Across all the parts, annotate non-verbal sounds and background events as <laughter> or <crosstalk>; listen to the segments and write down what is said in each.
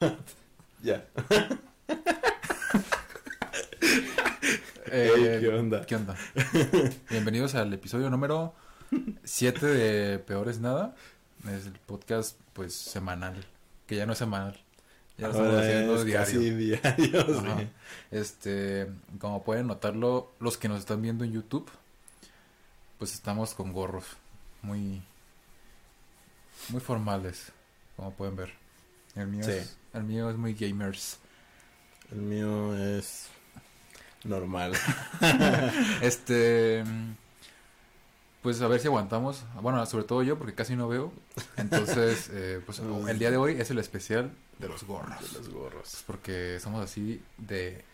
<laughs> Ya. <laughs> Eh, ¿qué onda? ¿Qué onda? Bienvenidos al episodio número 7 de Peores Nada. Es el podcast, pues, semanal. Que ya no es semanal. Ya lo estamos haciendo es diario. casi diario, Ajá. sí. Este, como pueden notarlo, los que nos están viendo en YouTube, pues estamos con gorros muy, muy formales, como pueden ver. El mío, Sí. es, el mío es muy gamers. El mío es normal. <laughs> Este, pues a ver si aguantamos. Bueno, sobre todo yo, porque casi no veo. Entonces, <laughs> eh, pues el día de hoy es el especial de los gorros. De los gorros. Porque somos así de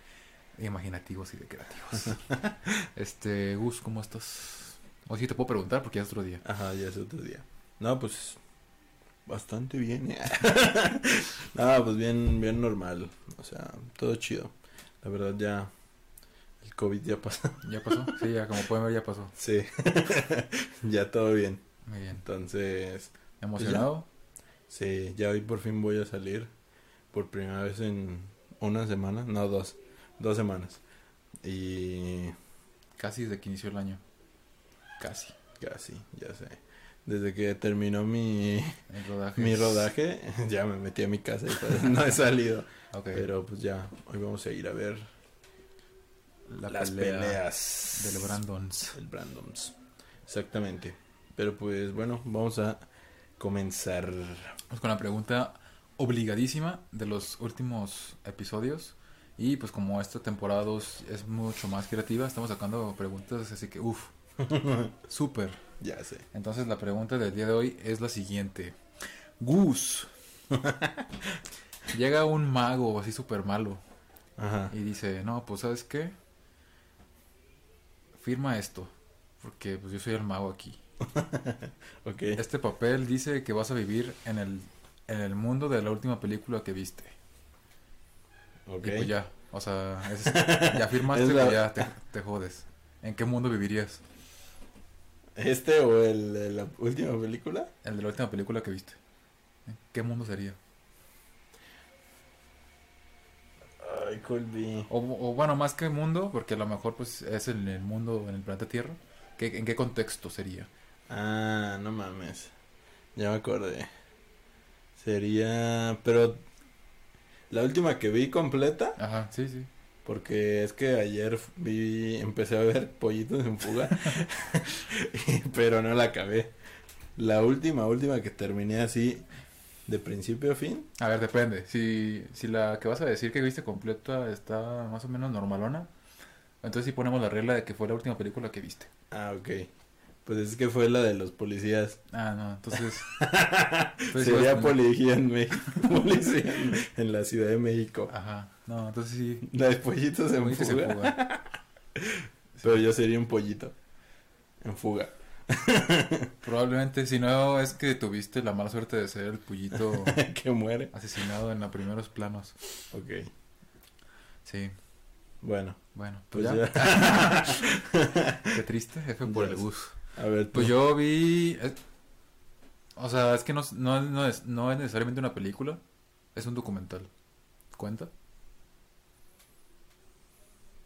imaginativos y de creativos. <laughs> este, Gus, ¿cómo estás? O si te puedo preguntar porque ya es otro día. Ajá, ya es otro día. No, pues bastante bien. ¿eh? <laughs> no, pues bien, bien normal. O sea, todo chido. La verdad ya el COVID ya pasó. <laughs> ¿Ya pasó? Sí, ya como pueden ver ya pasó. Sí. <laughs> ya todo bien. Muy bien. Entonces, ¿Emocionado? sí, ya hoy por fin voy a salir por primera vez en una semana, no dos, dos semanas. Y Casi desde que inició el año. Casi. casi, ya sé. Desde que terminó mi, rodaje. mi rodaje, <laughs> ya me metí a mi casa y pues, <laughs> no he salido. Ok. Pero pues ya, hoy vamos a ir a ver La las pelea peleas Del Brandons. El Brandoms. Exactamente. Pero pues bueno, vamos a comenzar. Vamos con la pregunta obligadísima de los últimos episodios. Y pues como esta temporada 2 es mucho más creativa, estamos sacando preguntas así que uff, <laughs> súper. Ya sé. Entonces la pregunta del día de hoy es la siguiente. Gus. <laughs> Llega un mago así súper malo Ajá. y dice, no, pues sabes qué, firma esto, porque pues yo soy el mago aquí. <laughs> Este papel dice que vas a vivir en el, en el mundo de la última película que viste. Ok. Y pues ya, o sea, es- ya <laughs> firmaste, la- ya te, te jodes. ¿En qué mundo vivirías? ¿Este o el de la última película? El de la última película que viste. ¿En qué mundo sería? Ay, Colby. O, o bueno, más que mundo, porque a lo mejor pues es en el mundo, en el planeta Tierra. ¿Qué, ¿En qué contexto sería? Ah, no mames. Ya me acordé. Sería. Pero. La última que vi completa. Ajá, sí, sí. Porque es que ayer vi. Empecé a ver pollitos en fuga. <laughs> <laughs> pero no la acabé. La última, última que terminé así. De principio a fin. A ver, depende. Si, si la que vas a decir que viste completa está más o menos normalona, entonces sí ponemos la regla de que fue la última película que viste. Ah, ok. Pues es que fue la de los policías. Ah, no, entonces... <laughs> Sería policía en México. policía en, en la Ciudad de México. Ajá, no, entonces sí... La de pollitos en Pollitos fuga. en fuga. <laughs> Pero yo sería un pollito. En fuga. <laughs> Probablemente, si no, es que tuviste la mala suerte de ser el pullito <laughs> que muere. asesinado en los primeros planos. Ok. Sí, Bueno, bueno, pues, pues ya. ya. Qué triste, F por el bus. A ver, tú. Pues yo vi... eh, o sea, es que no, no, no es, no es necesariamente una película, es un documental. ¿Cuenta?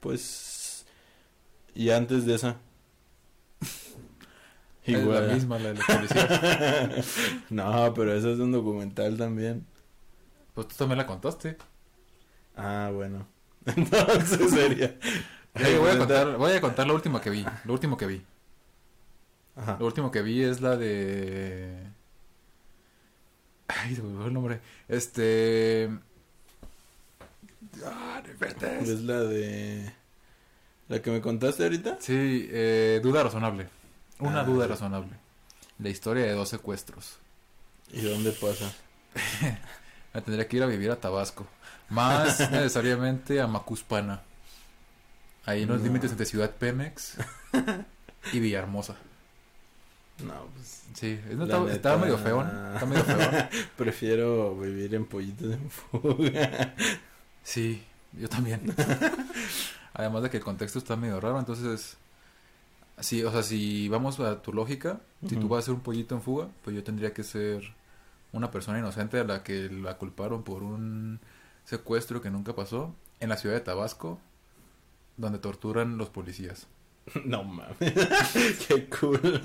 Pues. Y antes de esa. <laughs> Es la misma, la de los policías. <laughs> no, pero eso es un documental también. pues tú también la contaste. Ah, bueno. <laughs> Entonces sería. Voy, a contar, voy a contar la última que vi. Lo último que vi. Ajá. Lo último que vi es la de. Ay, se me el nombre. Este. Ah, no. Es la de. La que me contaste ahorita. Sí, eh, duda razonable. Una Ah, duda sí. razonable. La historia de dos secuestros. ¿Y dónde pasa? <laughs> Me tendría que ir a vivir a Tabasco. Más <laughs> necesariamente a Macuspana. Ahí en los No. límites entre Ciudad Pemex y Villahermosa. No, pues. Sí, no, neta- medio feo, ¿no? Está medio <laughs> feo. Prefiero vivir en pollitos en fuga. Sí, yo también. <laughs> Además de que el contexto está medio raro, entonces... Sí, o sea, si vamos a tu lógica, si tú vas a ser un pollito en fuga, pues yo tendría que ser una persona inocente a la que la culparon por un secuestro que nunca pasó en la ciudad de Tabasco, donde torturan los policías. <laughs> No mames. <laughs> Qué cool.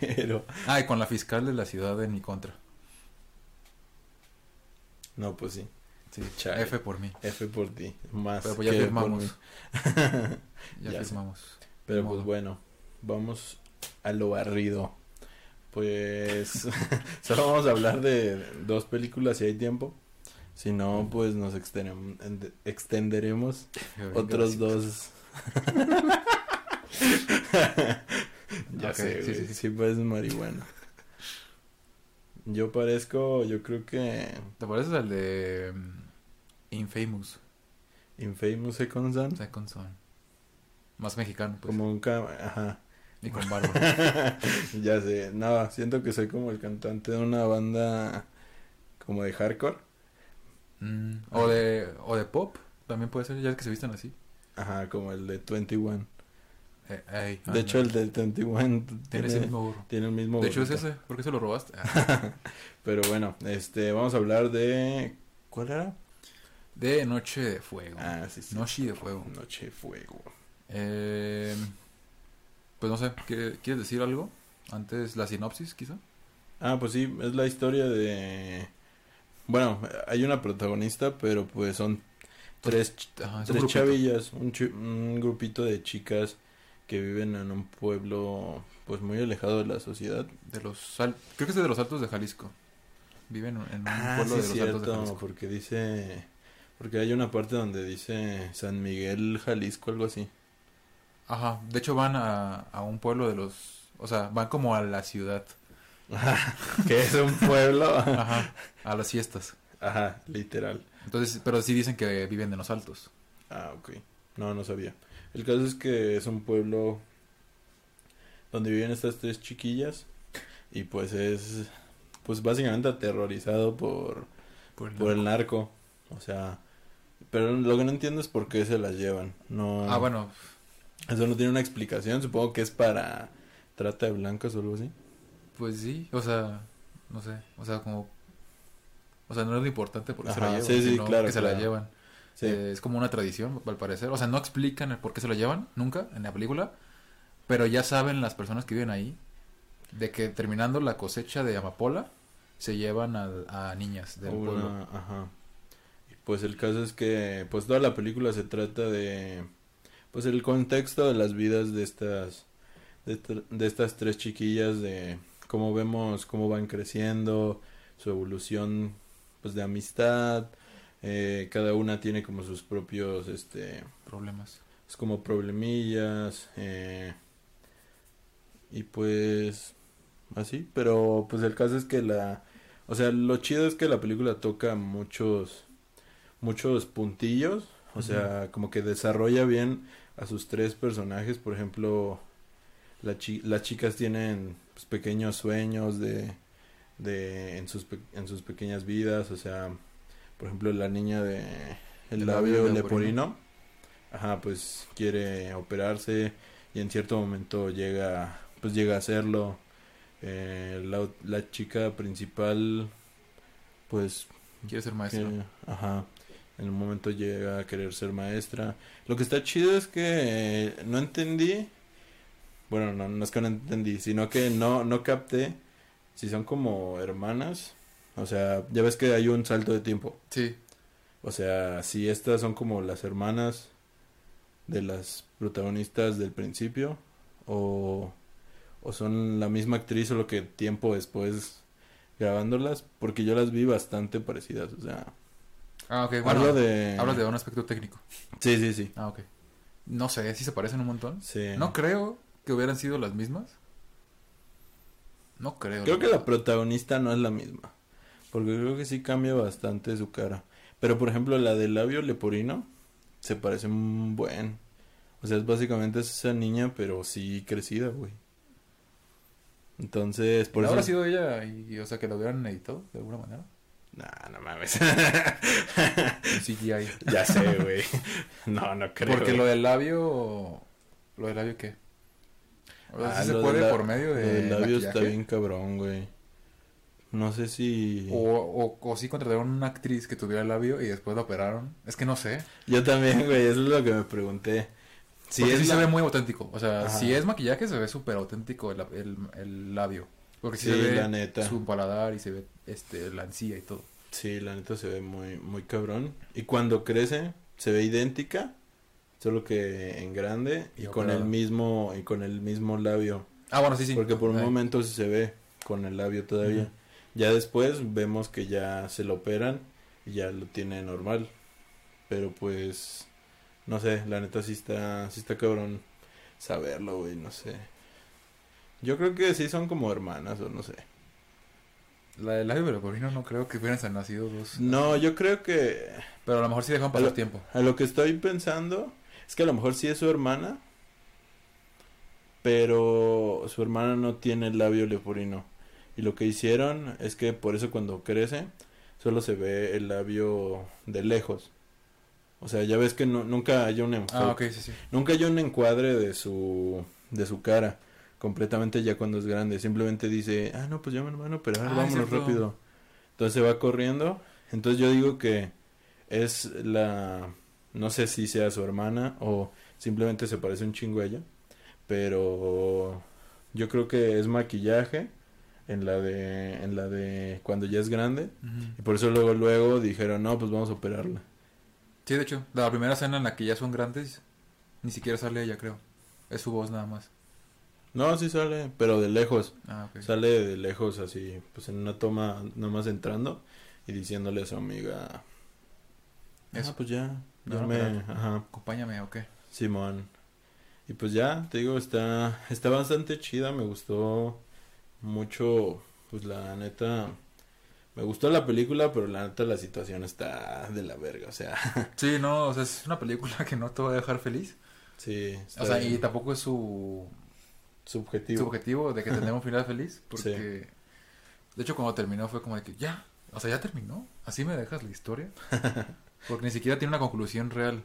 Pero... Ah, y con la fiscal de la ciudad en mi contra. No, pues sí. Sí, Chale. F por mí. F por ti. Más. Pero pues ya que firmamos. <laughs> Ya, Ya sé. firmamos. Pero pues bueno, vamos a lo barrido. Pues <laughs> solo vamos a hablar de dos películas si hay tiempo. Si no, pues nos extenderemos otros dos. <laughs> ya Ok, sé, sí, sí, sí. sí pareces marihuana. Yo parezco, yo creo que ¿Te pareces al de mm, Infamous Infamous Second Son. Second Son? Más mexicano, pues. Como un ca- ajá. Y con barba. <laughs> ya sé, no, siento que soy como el cantante de una banda como de hardcore. Mm, o de o de pop, también puede ser, ya que se vistan así. Ajá, como el de 21. Eh, De hecho, el del 21 tiene tiene, ese mismo gorro. tiene el mismo De hecho, es ese. ¿Por qué se lo robaste? Ah, <laughs> Pero bueno, este, vamos a hablar de... ¿Cuál era? De Noche de Fuego. Ah, sí, sí. Noche de Fuego. Noche de Fuego. Eh, pues no sé, ¿qué- ¿quieres decir algo? Antes la sinopsis, quizá. Ah, pues sí, es la historia de... Bueno, hay una protagonista, pero pues son tres, ch- Ajá, un tres chavillas, un, grupito de chicas que viven en un pueblo pues muy alejado de la sociedad. De los Creo que es de los Altos de Jalisco. Viven en un Ah, pueblo sí, de los cierto, Altos de Jalisco. porque dice... Porque hay una parte donde dice San Miguel, Jalisco, algo así. Ajá, de hecho van a, a un pueblo de los... O sea, van como a la ciudad. <laughs> que es un pueblo. Ajá, a las fiestas. Ajá, literal. Entonces, pero sí dicen que viven en los Altos. Ah, ok. No, no sabía. El caso es que es un pueblo donde viven estas tres chiquillas y pues es pues básicamente aterrorizado por, Por el- por el narco. O sea, pero lo que no entiendo es por qué se las llevan. No, Ah, bueno, Eso no tiene una explicación. Supongo que es para trata de blancas o algo así. pues sí, o sea, no sé, o sea, como... O sea, no es lo importante porque se la llevan, sí, sí, sino claro, que se la llevan. Sí. Eh, es como una tradición, al parecer. O sea, no explican el por qué se lo llevan, nunca, en la película. Pero ya saben las personas que viven ahí de que terminando la cosecha de amapola, se llevan a, a niñas del Una- pueblo. ajá. Pues el caso es que pues toda la película se trata de pues el contexto de las vidas de estas de estas tres chiquillas de cómo vemos cómo van creciendo, su evolución pues de amistad, eh, cada una tiene como sus propios este Problemas. es como problemillas eh, y pues así pero pues el caso es que la o sea lo chido es que la película toca muchos muchos puntillos o sea como que desarrolla bien a sus tres personajes por ejemplo la chi- las chicas tienen pues, pequeños sueños de de en sus pe- en sus pequeñas vidas o sea por ejemplo la niña de el El labio labio leporino ajá pues quiere operarse y en cierto momento llega pues llega a hacerlo. Eh, la, la chica principal pues Quiere ser maestro. que- ajá en un momento llega a querer ser maestra. Lo que está chido es que eh, no entendí bueno no, no es que no entendí sino que no no capté si son como hermanas. O sea ya ves que hay un salto de tiempo. Sí, o sea, si estas son como las hermanas de las protagonistas del principio o, o son la misma actriz solo que tiempo después grabándolas porque yo las vi bastante parecidas, o sea, Ah, ok, bueno. hablo de Hablas de un aspecto técnico. Sí, sí, sí. Ah, ok. No sé, si se parecen un montón. Sí. No creo que hubieran sido las mismas. No creo. Creo la que la protagonista no es la misma. Porque creo que sí cambia bastante su cara. Pero por ejemplo, la del labio leporino se parece un buen. O sea, es básicamente esa niña, pero sí crecida, güey. Entonces, por ¿Habrá eso. sido ella y, o sea, que lo hubieran editado de alguna manera? Nah, no mames. <laughs> CGI. ya sé, <laughs> güey. No, no creo. Porque lo del labio. ¿Lo del labio qué? O sea, Ah, ¿sí se lo puede la- por medio lo de. del labio está bien cabrón, güey. No sé si... O, o, o sí contrataron una actriz que tuviera el labio y después la operaron. Es que no sé. Yo también, güey, eso es lo que me pregunté. Si sí es se la- ve muy auténtico. O sea, Ajá. si es maquillaje, se ve súper auténtico el, el, el labio. Porque sí, Sí, se ve la neta. su paladar y se ve este, la encía y todo. Sí, la neta se ve muy, muy cabrón. Y cuando crece, se ve idéntica, solo que en grande y, Y con el mismo, y con el mismo labio. Ah, bueno, sí, sí. Porque por un momento sí se ve con el labio todavía. Ya después vemos que ya se lo operan y ya lo tiene normal. Pero pues, no sé, la neta sí está, sí está cabrón saberlo, güey, no sé. Yo creo que sí son como hermanas o no sé. La del labio leporino no creo que hubieran nacido dos. No, yo creo que Pero a lo mejor sí dejan pasar Pero- tiempo. A lo que estoy pensando es que a lo mejor sí es su hermana, pero su hermana no tiene el labio leporino. Y lo que hicieron es que por eso cuando crece solo se ve el labio de lejos. O sea, ya ves que no- nunca hay un enfoque, Ah, ok, sí, sí. nunca hay un encuadre de su de su cara completamente ya cuando es grande. Simplemente dice, ah, no, pues ya mi hermano, pero Ah, vámonos cierto. rápido. Entonces se va corriendo. Entonces yo digo que es la, no sé si sea su hermana o simplemente se parece un chingo a ella, pero yo creo que es maquillaje en la de, en la de cuando ya es grande y por eso luego luego dijeron no pues vamos a operarla. Sí, de hecho, la primera escena en la que ya son grandes, ni siquiera sale ella, creo. Es su voz nada más. No, sí sale, pero de lejos. Ah, ok. Sale de lejos así, pues en una toma nomás entrando y diciéndole a su amiga, Eso. ah, pues ya, No, no, me, ajá, Acompáñame, ok. Simón. Y pues ya, te digo, está, está bastante chida, me gustó mucho, pues la neta, me gustó la película, pero la neta la situación está de la verga, o sea, <laughs> Sí, no, o sea, es una película que no te va a dejar feliz. sí, O sea, y tampoco es su, subjetivo. su objetivo de que tengamos un final feliz. Porque, de hecho, cuando terminó fue como de que ya, o sea, ya terminó. Así me dejas la historia. <laughs> Porque ni siquiera tiene una conclusión real.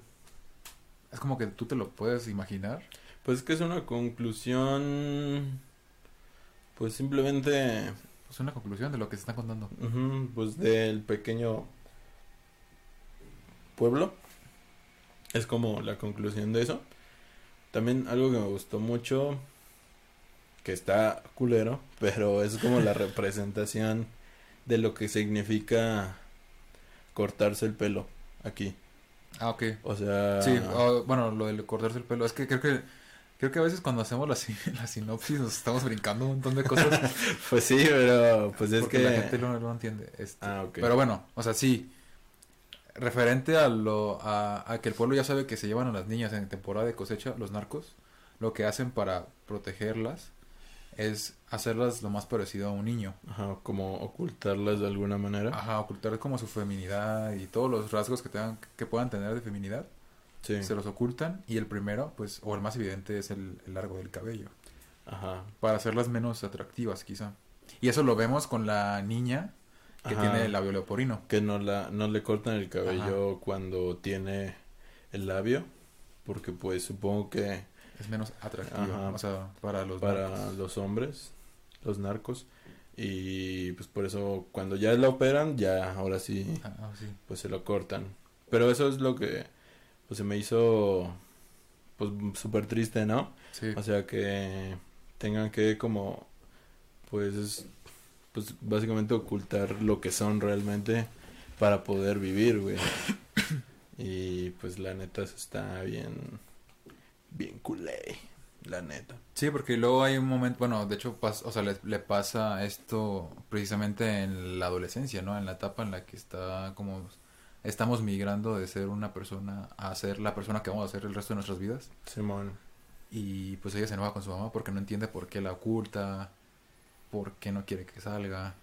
Es como que tú te lo puedes imaginar. Pues es que es una conclusión, pues simplemente Es una conclusión de lo que se está contando. Pues del pequeño pueblo. Es como la conclusión de eso. También algo que me gustó mucho, que está culero, pero es como la representación de lo que significa cortarse el pelo aquí. Ah, ok. O sea, Sí, o, bueno, lo del cortarse el pelo. Es que creo que creo que a veces cuando hacemos la, <laughs> la sinopsis nos estamos brincando un montón de cosas. <laughs> pues sí, pero pues es porque que la gente no, lo entiende. Este, Ah, ok. Pero bueno, o sea, sí. Referente a lo a, a que el pueblo ya sabe que se llevan a las niñas en temporada de cosecha, los narcos, lo que hacen para protegerlas es hacerlas lo más parecido a un niño. Ajá, como ocultarlas de alguna manera. Ajá, ocultar como su feminidad y todos los rasgos que tengan que puedan tener de feminidad, sí. se los ocultan y el primero, pues, o el más evidente es el, el largo del cabello, Ajá. para hacerlas menos atractivas, quizá. Y eso lo vemos con la niña que Ajá. tiene el labio leporino. que no la no le cortan el cabello cuando tiene el labio porque pues supongo que Es menos atractiva, o sea, para los para narcos. los hombres los narcos y pues por eso cuando ya la operan ya ahora sí Ah, ah, sí. pues se lo cortan pero eso es lo que pues se me hizo pues súper triste no Sí. o sea que tengan que como pues pues básicamente ocultar lo que son realmente para poder vivir, güey. <coughs> Y pues la neta eso está bien bien culé, la neta. Sí, porque luego hay un momento, bueno, de hecho, pas- o sea, le, le pasa esto precisamente en la adolescencia, ¿no? En la etapa en la que está como estamos migrando de ser una persona a ser la persona que vamos a ser el resto de nuestras vidas. Simón. Y pues ella se enoja con su mamá porque no entiende por qué la oculta, por qué no quiere que salga,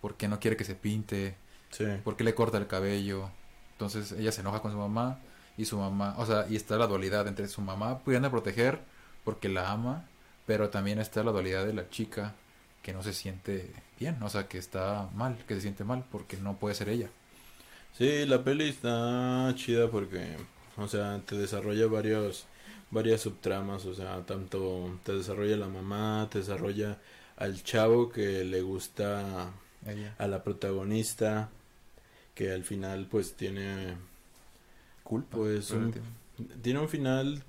por qué no quiere que se pinte, Sí. por qué le corta el cabello. Entonces ella se enoja con su mamá y su mamá, o sea, y está la dualidad entre su mamá pudiendo proteger porque la ama, pero también está la dualidad de la chica que no se siente bien, o sea, que está mal, que se siente mal porque no puede ser ella. Sí, la peli está chida porque o sea, te desarrolla varios varias subtramas, o sea, tanto te desarrolla la mamá, te desarrolla al chavo que le gusta Ella. a la protagonista, que al final pues tiene Culpa. Pues, un- tiene un final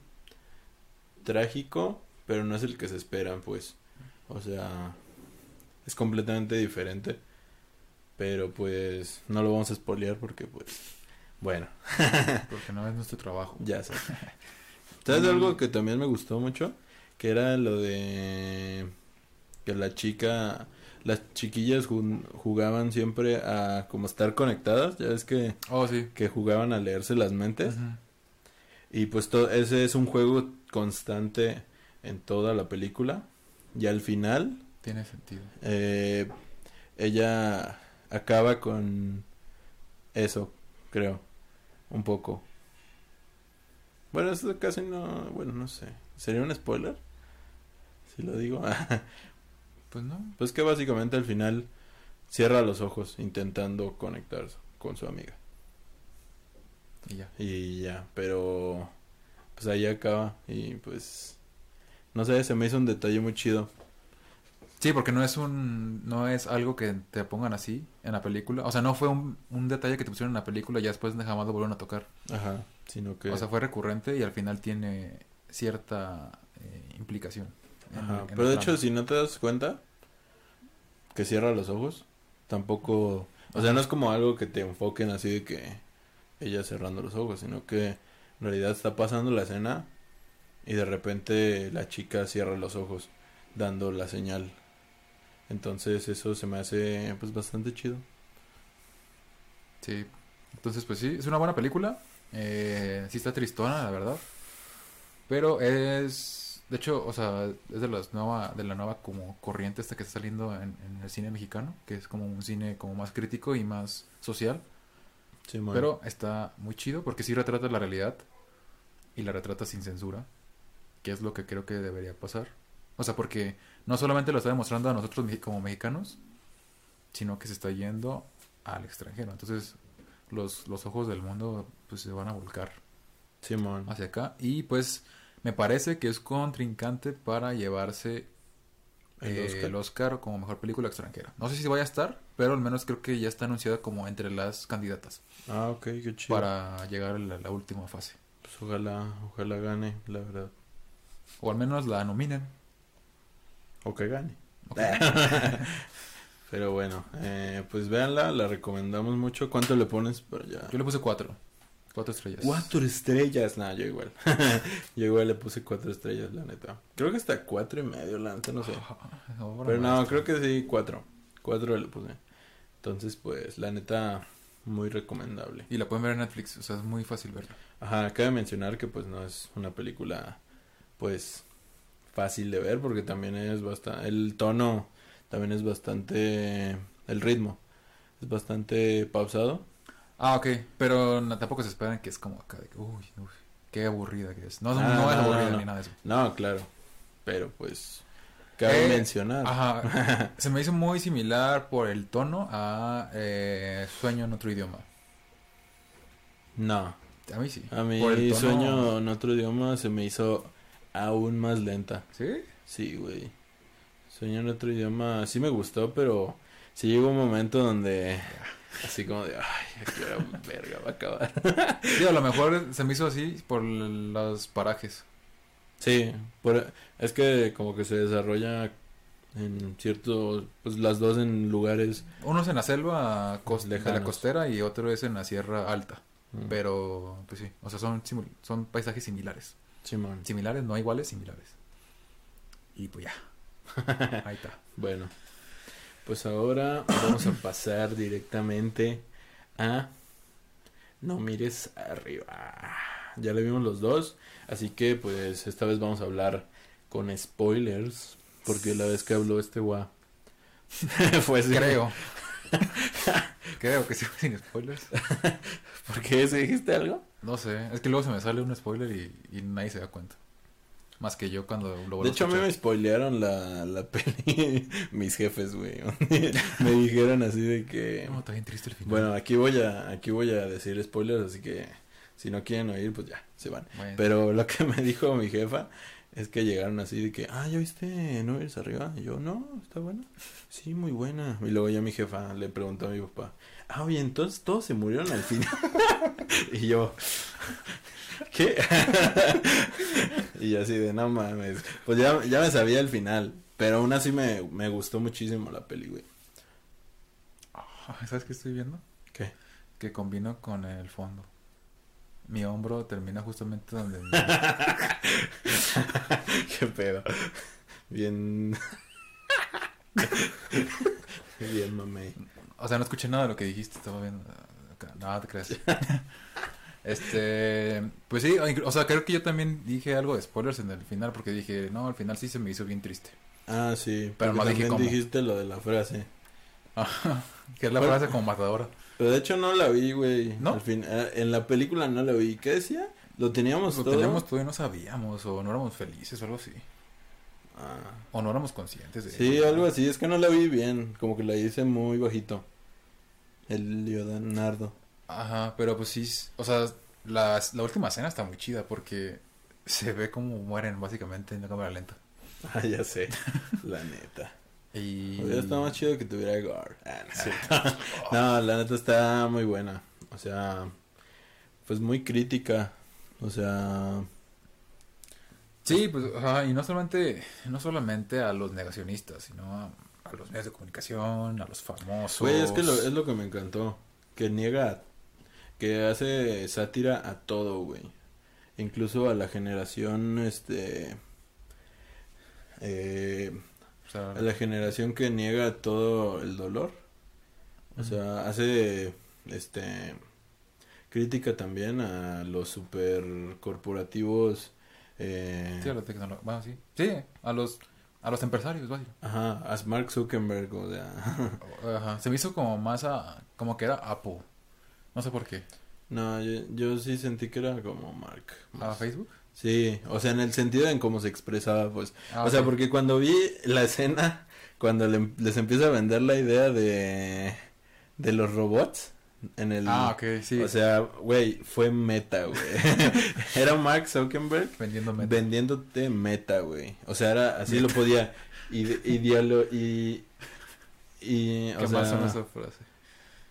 trágico, pero no es el que se esperan, pues. O sea, es completamente diferente. Pero pues no lo vamos a spoilear porque pues bueno, <laughs> Porque no es nuestro trabajo. ya sé. <laughs> ¿Sabes de algo que también me gustó mucho? Que era lo de que la chica, las chiquillas jugaban siempre a como estar conectadas, ya ves que, Oh, sí. que jugaban a leerse las mentes. Y pues to- ese es un juego constante en toda la película. Y al final, Tiene sentido. eh, ella acaba con eso, creo, un poco. Bueno, eso casi no, bueno, no sé. ¿Sería un spoiler? Si lo digo. <laughs> Pues no. pues que básicamente al final cierra los ojos intentando conectar con su amiga. Y ya. Y ya, pero pues ahí acaba y pues no sé, se me hizo un detalle muy chido. Sí, porque no es un, no es algo que te pongan así en la película. O sea, no fue un, un detalle que te pusieron en la película y ya después jamás lo volvieron a tocar. Ajá, sino que O sea, fue recurrente y al final tiene cierta eh, implicación. En- Ajá, en pero de hecho si no te das cuenta que cierra los ojos, tampoco, o sea, no es como algo que te enfoquen así de que ella cerrando los ojos, sino que en realidad está pasando la escena y de repente la chica cierra los ojos dando la señal. Entonces eso se me hace pues bastante chido. Sí. Entonces, pues sí, es una buena película. Eh, sí está tristona, la verdad. Pero es, de hecho, o sea, es de las nueva, de la nueva como corriente esta que está saliendo en, en el cine mexicano, que es como un cine como más crítico y más social. Sí. Pero está muy chido porque sí retrata la realidad y la retrata sin censura, que es lo que creo que debería pasar. O sea, porque no solamente lo está demostrando a nosotros como mexicanos, sino que se está yendo al extranjero. Entonces, los, los ojos del mundo pues se van a volcar Simón. hacia acá y pues me parece que es contrincante para llevarse El eh, Oscar. el Oscar como mejor película extranjera. No sé si vaya a estar, pero al menos creo que ya está anunciada como entre las candidatas Ah, ok, qué chido. para llegar a la, la última fase. Pues ojalá, ojalá gane, la verdad. O al menos la nominen. O que gane. <laughs> Pero bueno, eh, pues véanla, la recomendamos mucho. ¿Cuánto le pones para allá? Yo le puse cuatro. Cuatro estrellas. Cuatro estrellas. Nah, yo igual. <laughs> yo igual le puse cuatro estrellas, la neta. Creo que hasta cuatro y medio, la neta, no sé. Obra Pero no, maestra. creo que sí, cuatro. Cuatro le puse. Entonces, pues, la neta, muy recomendable. Y la pueden ver en Netflix, o sea, es muy fácil verla. Ajá, cabe mencionar que pues no es una película, pues, fácil de ver porque también es bastante, el tono también es bastante, el ritmo es bastante pausado. Ah, ok. Pero no- tampoco se esperan que es como acá de que, uy, uy, qué aburrida que es. No, no, no es aburrida ni nada de eso. No, claro, pero pues, cabe Eh, mencionar. Ajá. <laughs> Se me hizo muy similar por el tono a eh, Sueño en otro idioma. No, A mí sí. a mí Por el tono- Sueño en otro idioma se me hizo aún más lenta. ¿Sí? Sí, güey. Sueño en otro idioma sí me gustó, pero sí llegó un momento donde así como de, ay, aquí ahora <laughs> verga va a acabar. Sí, a lo mejor se me hizo así por los parajes. Sí, por, es que como que se desarrolla en ciertos, pues las dos en lugares. Uno es en la selva cos- de la costera y otro es en la sierra alta. mm, Pero, pues sí, o sea, son, son paisajes similares. Similares, no iguales, similares. Y pues ya. <laughs> Ahí está. Bueno, pues ahora vamos a pasar directamente a No mires arriba. Ya le vimos los dos, así que pues esta vez vamos a hablar con spoilers, porque la vez que habló este gua <laughs> fue sin- Creo. <laughs> Creo que sí fue sin spoilers. ¿Por qué? ¿Se dijiste algo? No sé, es que luego se me sale un spoiler y, y nadie se da cuenta. Más que yo cuando lo De hecho, a mí me spoilearon la, la <laughs> peli mis jefes, güey. <laughs> me dijeron así de que... No, está bien triste el final. Bueno, aquí voy a aquí voy a decir spoilers, así que si no quieren oír, pues ya, se van. Bueno. Pero lo que me dijo mi jefa es que llegaron así de que, ah, ¿ya viste No eres arriba? Y yo, no, está buena. Sí, muy buena. Y luego ya mi jefa le preguntó a mi papá, ah, oye, entonces todos se murieron al final. <laughs> y yo, ¿qué? <laughs> y así de, no mames. Pues ya, ya me sabía el final. Pero aún así me, me gustó muchísimo la peli, güey. Ah, ¿Sabes qué estoy viendo? ¿Qué? Que combino con el fondo. Mi hombro termina justamente donde... mi- <laughs> Qué pedo. Bien. <laughs> Bien, mamey. O sea, no escuché nada de lo que dijiste, estaba viendo... No, te creas. <laughs> Este, pues sí, o sea, creo que yo también dije algo de spoilers en el final porque dije, no, al final sí se me hizo bien triste. Ah, sí. Pero no dije también cómo. dijiste lo de la frase. que es la frase como matadora. Pero de hecho no la vi, güey. ¿No? Al fin, eh, en la película no la vi. ¿Qué decía? Lo teníamos Lo todo. teníamos todo y no sabíamos, o no éramos felices, o algo así. Ah. O no éramos conscientes de Sí, eso. algo así. Es que no la vi bien. Como que la hice muy bajito. El Leonardo. Ajá, pero pues sí, o sea, la, la última escena está muy chida porque se ve como mueren básicamente en la cámara lenta. Ah, ya sé. <laughs> la neta. Y... Hubiera estado más chido que tuviera gore. Ah, <laughs> no, la neta está muy buena. O sea, pues muy crítica. O sea, Sí, pues, ajá, y no solamente, no solamente a los negacionistas, sino a, a los medios de comunicación, a los famosos. güey, es que lo, es lo que me encantó. Que niega, que hace sátira a todo, güey. Incluso a la generación, este... Eh, O sea, a la generación que niega todo el dolor. O sea, hace este crítica también a los super corporativos eh, sí, a la tecnología, bueno, sí. Sí, a los, a los empresarios, básicamente. ajá, a Mark Zuckerberg, o sea, <laughs> Ajá, se me hizo como más a, como que era Apple. No sé por qué. no, yo, yo sí sentí que era como Mark. ¿A. Facebook? Sí, o sea, en el sentido en cómo se expresaba, pues. Ah, o sea, porque cuando vi la escena, cuando le- les empieza a vender la idea de, de los robots en el... Ah, ok, sí. O sea, güey, fue meta, güey. <laughs> <laughs> era Mark Zuckerberg vendiendo meta. vendiéndote meta, güey. O sea, era así lo podía. Y, y diálogo, y... Y, ¿Qué o más son sea... esa frase?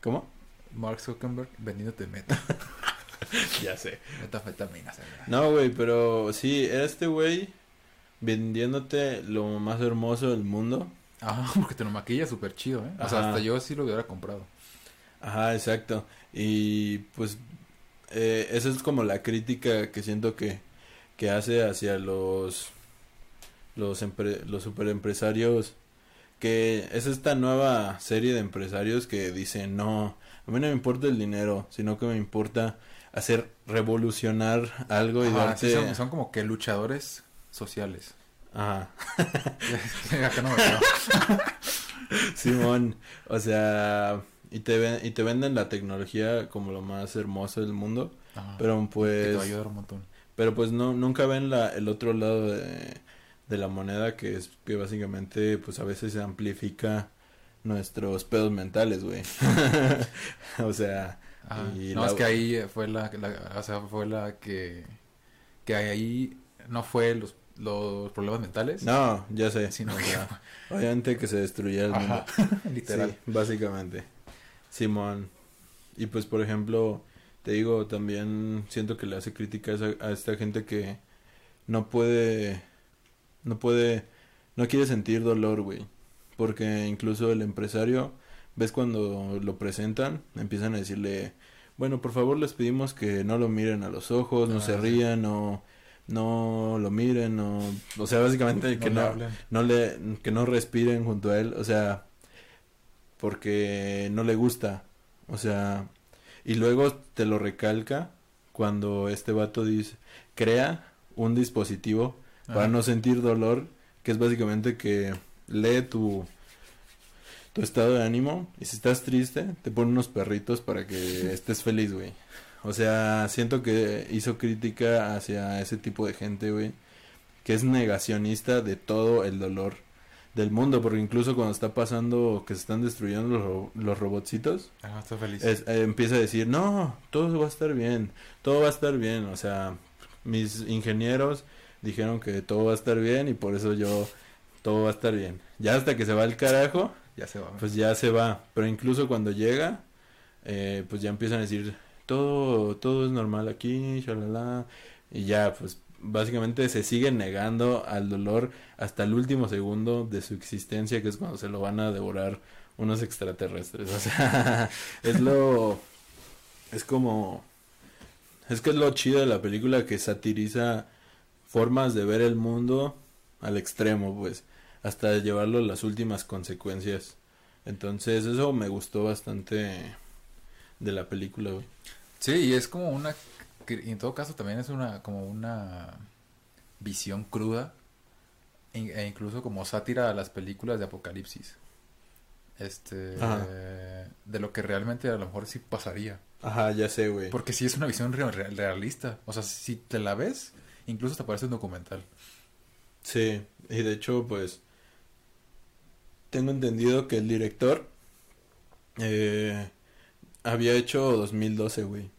¿Cómo? Mark Zuckerberg vendiéndote meta. <laughs> <laughs> Ya sé. Metafetamina, ¿sabes? No, güey, pero sí, era este güey vendiéndote lo más hermoso del mundo. Ah, <laughs> porque te lo maquilla súper chido, ¿eh? O sea, hasta yo sí lo hubiera comprado. Ajá, exacto. Y pues eh, esa es como la crítica que siento que, que hace hacia los los empre- los superempresarios que es esta nueva serie de empresarios que dicen no, a mí no me importa el dinero, sino que me importa hacer revolucionar algo y Ajá, darte sí, son, son como que luchadores sociales. Ajá. <laughs> Acá no me veo. <laughs> Simón, o sea, y te ven- y te venden la tecnología como lo más hermoso del mundo, Ajá, pero que te pues va a ayudar un montón. Pero pues no, nunca ven la, el otro lado de, de la moneda que es que básicamente pues a veces se amplifica nuestros pedos mentales, güey. <laughs> o sea, Y No, la- es que ahí fue la, la- o sea, fue la que, que ahí no fue los, los problemas mentales, no, ya sé. sino ya, <laughs> Obviamente que se destruyera el mundo. Ajá, <laughs> literal. Sí, básicamente. Simón. Y pues por ejemplo, te digo, también siento que le hace crítica a, a esta gente que no puede, no puede, no quiere sentir dolor, güey. Porque incluso el empresario, ves cuando lo presentan, empiezan a decirle, bueno, por favor les pedimos que no lo miren a los ojos, no Ah, se sí. rían, no, no lo miren, no, o sea, básicamente que le no, hablen. no le que no respiren junto a él, o sea, porque no le gusta, o sea, y luego te lo recalca cuando este vato dice, crea un dispositivo para no sentir dolor, que es básicamente que lee tu tu estado de ánimo y si estás triste, te pone unos perritos para que <laughs> estés feliz, güey. O sea, siento que hizo crítica hacia ese tipo de gente, güey, que es negacionista de todo el dolor del mundo, porque incluso cuando está pasando que se están destruyendo los, ro- los robotcitos, Ajá, está feliz. es- eh, empieza a decir, no, todo va a estar bien, todo va a estar bien, o sea, mis ingenieros dijeron que todo va a estar bien y por eso yo todo va a estar bien. Ya hasta que se va el carajo, Ya se va. pues ya se va. Pero incluso cuando llega, eh, pues ya empiezan a decir, todo, todo es normal aquí, shalala. Y ya, pues básicamente se siguen negando al dolor hasta el último segundo de su existencia, que es cuando se lo van a devorar unos extraterrestres. <laughs> O sea, es lo... Es como... Es que es lo chido de la película que satiriza formas de ver el mundo al extremo, pues, hasta llevarlo a las últimas consecuencias. Entonces, eso me gustó bastante de la película, güey. Sí, y es como una, que en todo caso también es una, como una visión cruda e, e incluso como sátira a las películas de apocalipsis. Este, de lo que realmente a lo mejor sí pasaría. Ajá, ya sé, güey. Porque sí es una visión re- re- realista. O sea, si te la ves, incluso te parece un documental. Sí, y de hecho, pues, tengo entendido que el director eh, había hecho 2012, güey.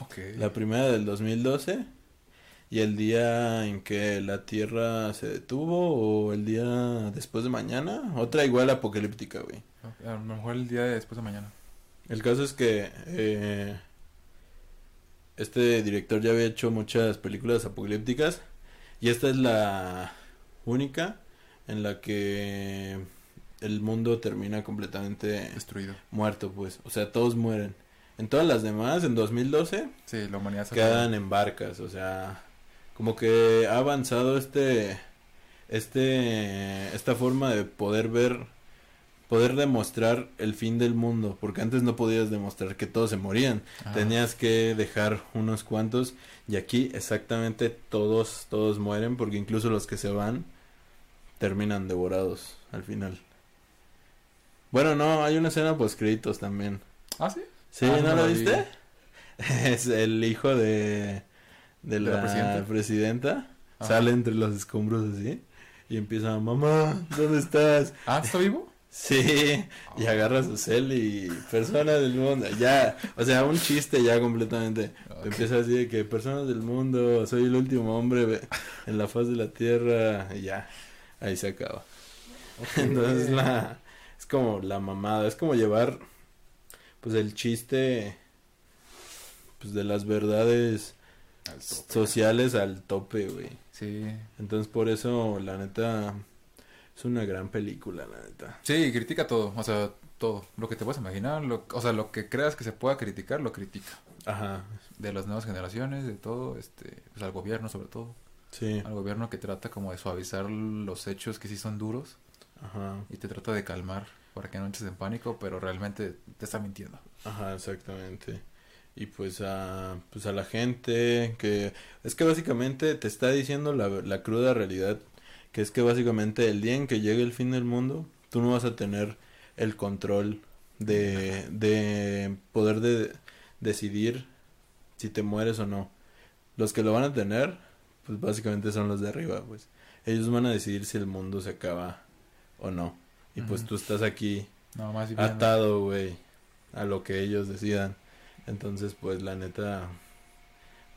Ok. La primera del 2012 y el día en que la Tierra se detuvo o el día después de mañana, otra igual apocalíptica, güey. A lo mejor el día de después de mañana. El caso es que eh, este director ya había hecho muchas películas apocalípticas y esta es la única en la que el mundo termina completamente Destruido. muerto, pues. O sea, todos mueren. En todas las demás, en 2012, Sí, la humanidad se quedan en barcas, o sea, como que ha avanzado este, este, esta forma de poder ver, poder demostrar el fin del mundo, porque antes no podías demostrar que todos se morían, tenías que dejar unos cuantos, y aquí exactamente todos, todos mueren, porque incluso los que se van terminan devorados al final. Bueno, no, hay una escena post créditos también. Ah, sí. ¿Sí? Ah, ¿No la vi. viste? <laughs> Es el hijo de, de la, la presidenta? Sale entre los escombros así. Y empieza, mamá, ¿dónde estás? <laughs> Ah, ¿está vivo? Sí. Y agarra su cel y personas del mundo. Ya, o sea, un chiste ya completamente. Empieza así de que personas del mundo, soy el último hombre en la faz de la tierra. Y ya, ahí se acaba. <laughs> Entonces la como la mamada, es como llevar pues el chiste pues de las verdades Al sociales al tope, güey. Sí. Entonces por eso la neta es una gran película, la neta. Sí, critica todo, o sea, todo. Lo que te puedas imaginar, lo, o sea, lo que creas que se pueda criticar, lo critica. Ajá. De las nuevas generaciones, de todo, este, pues al gobierno sobre todo. Sí. Al gobierno que trata como de suavizar los hechos que sí son duros Ajá. y te trata de calmar para que no entres en pánico, pero realmente te está mintiendo. Ajá, exactamente. Y pues a, pues a la gente que... Es que básicamente te está diciendo la, la cruda realidad, que es que básicamente el día en que llegue el fin del mundo, tú no vas a tener el control de, de poder de, decidir si te mueres o no. Los que lo van a tener, pues básicamente son los de arriba, pues. Ellos van a decidir si el mundo se acaba o no. Y pues Ujú. tú estás aquí No, más bien. atado, güey, a lo que ellos decidan. Entonces, pues la neta,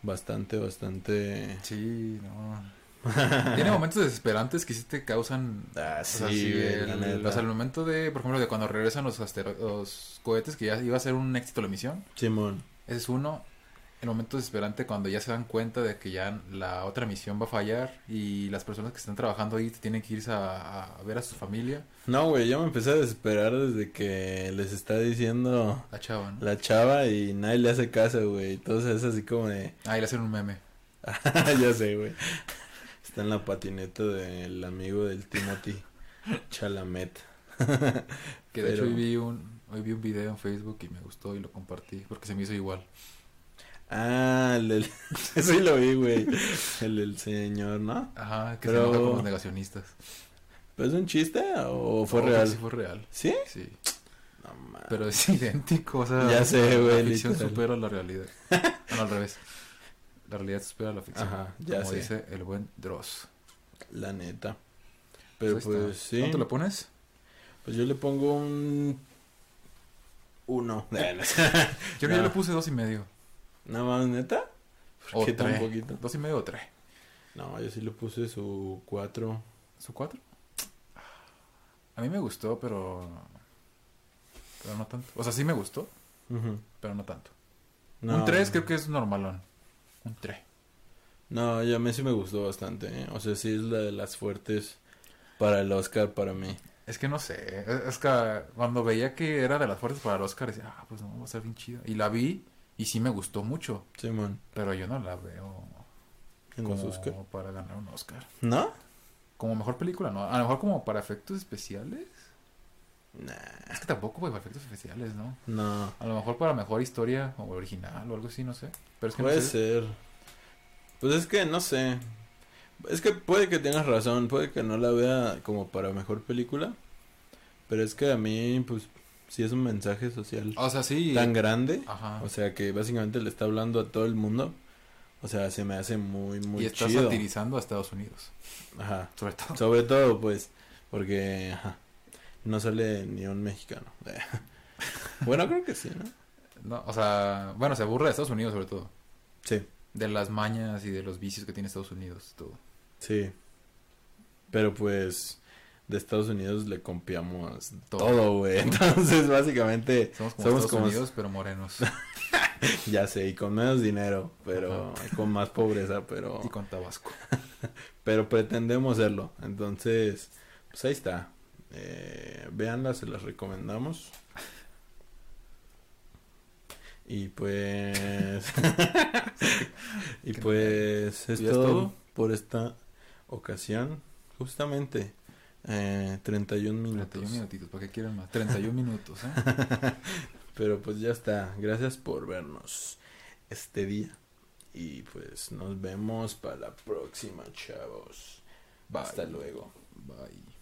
bastante, bastante... Sí, no. Tiene momentos desesperantes que sí te causan <laughs> Ah, O sí, sea, sí, el, la neta. o sea, el momento de, por ejemplo, de cuando regresan los cohetes, que ya iba a ser un éxito la misión, Simón, ese es uno. El momento desesperante cuando ya se dan cuenta de que ya la otra misión va a fallar y las personas que están trabajando ahí tienen que irse a, a ver a su familia. no, güey, yo me empecé a desesperar desde que les está diciendo La chava, ¿no? la chava y nadie le hace caso, güey. Entonces es así como de... Ah, y le hacen un meme. <laughs> ya sé, güey. Está en la patineta del amigo del Timothy Chalamet. Que de hecho hoy vi, un, hoy vi un video en Facebook y me gustó y lo compartí porque se me hizo igual. Ah, el del... <laughs> Eso sí lo vi, güey. El del señor, ¿no? Ajá, que Pero- se enoja con los negacionistas. ¿Pero es un chiste o fue No, real? Sí, fue real. ¿Sí? Sí. No mames. Pero es idéntico, o sea, Ya sé, güey, La ficción literal. supera la realidad. <laughs> No, al revés. La realidad supera la ficción. Ajá, ya como sé. dice el buen Dross. La neta. Pero Pues está. pues sí. ¿Cuánto le pones? Pues yo le pongo un... Uno. <laughs> Yo No. ya le puse dos y medio. Nada más, neta. O ¿Por qué tan tres. poquito? Dos y medio o tres. No, yo sí le puse su 4. ¿Su 4? A mí me gustó, pero. Pero no tanto. O sea, sí me gustó, pero no tanto. Un 3 creo que es normalón. Un 3. No, ya a mí sí me gustó bastante. ¿eh? O sea, sí es la de las fuertes para el Oscar para mí. Es que no sé. Es que cuando veía que era de las fuertes para el Oscar, decía, ah, pues no, va a ser bien chida. Y la vi y sí me gustó mucho. Sí, man. Pero yo no la veo. ¿En los Oscar? para ganar un Oscar. ¿No? Como mejor película, ¿no? A lo mejor como para efectos especiales. Nah. Es que tampoco para efectos especiales, ¿no? No. A lo mejor para mejor historia o original o algo así, no sé. Pero es que puede no sé. ser. Pues es que no sé. Es que puede que tengas razón, puede que no la vea como para mejor película. Pero es que a mí, pues, sí es un mensaje social O sea, sí. tan grande. Ajá. O sea, que básicamente le está hablando a todo el mundo. O sea, se me hace muy, muy y está chido. satirizando a Estados Unidos. Ajá. Sobre todo. Sobre todo, pues, porque ajá, no sale ni un mexicano. <laughs> bueno, creo que sí, ¿no? No, o sea, bueno, se aburre de Estados Unidos sobre todo. Sí, De las mañas y de los vicios que tiene Estados Unidos, todo. sí. Pero pues, de Estados Unidos le copiamos Todo. güey. <laughs> Entonces, básicamente, Somos como Somos Estados como- Unidos, pero morenos. <laughs> ya sé, y con menos dinero, pero con más pobreza, pero, y con Tabasco. <laughs> pero pretendemos serlo. Entonces, pues ahí está. Eh, véanla, se las recomendamos. Y pues. y pues es ¿Ya es todo, todo? por esta ocasión. Justamente eh, 31 minutos. 31 minutitos, ¿para qué quieren más? 31 minutos, ¿eh? <laughs> Pero pues ya está. Gracias por vernos este día. Y pues nos vemos para la próxima, chavos. Bye. Hasta luego. Bye.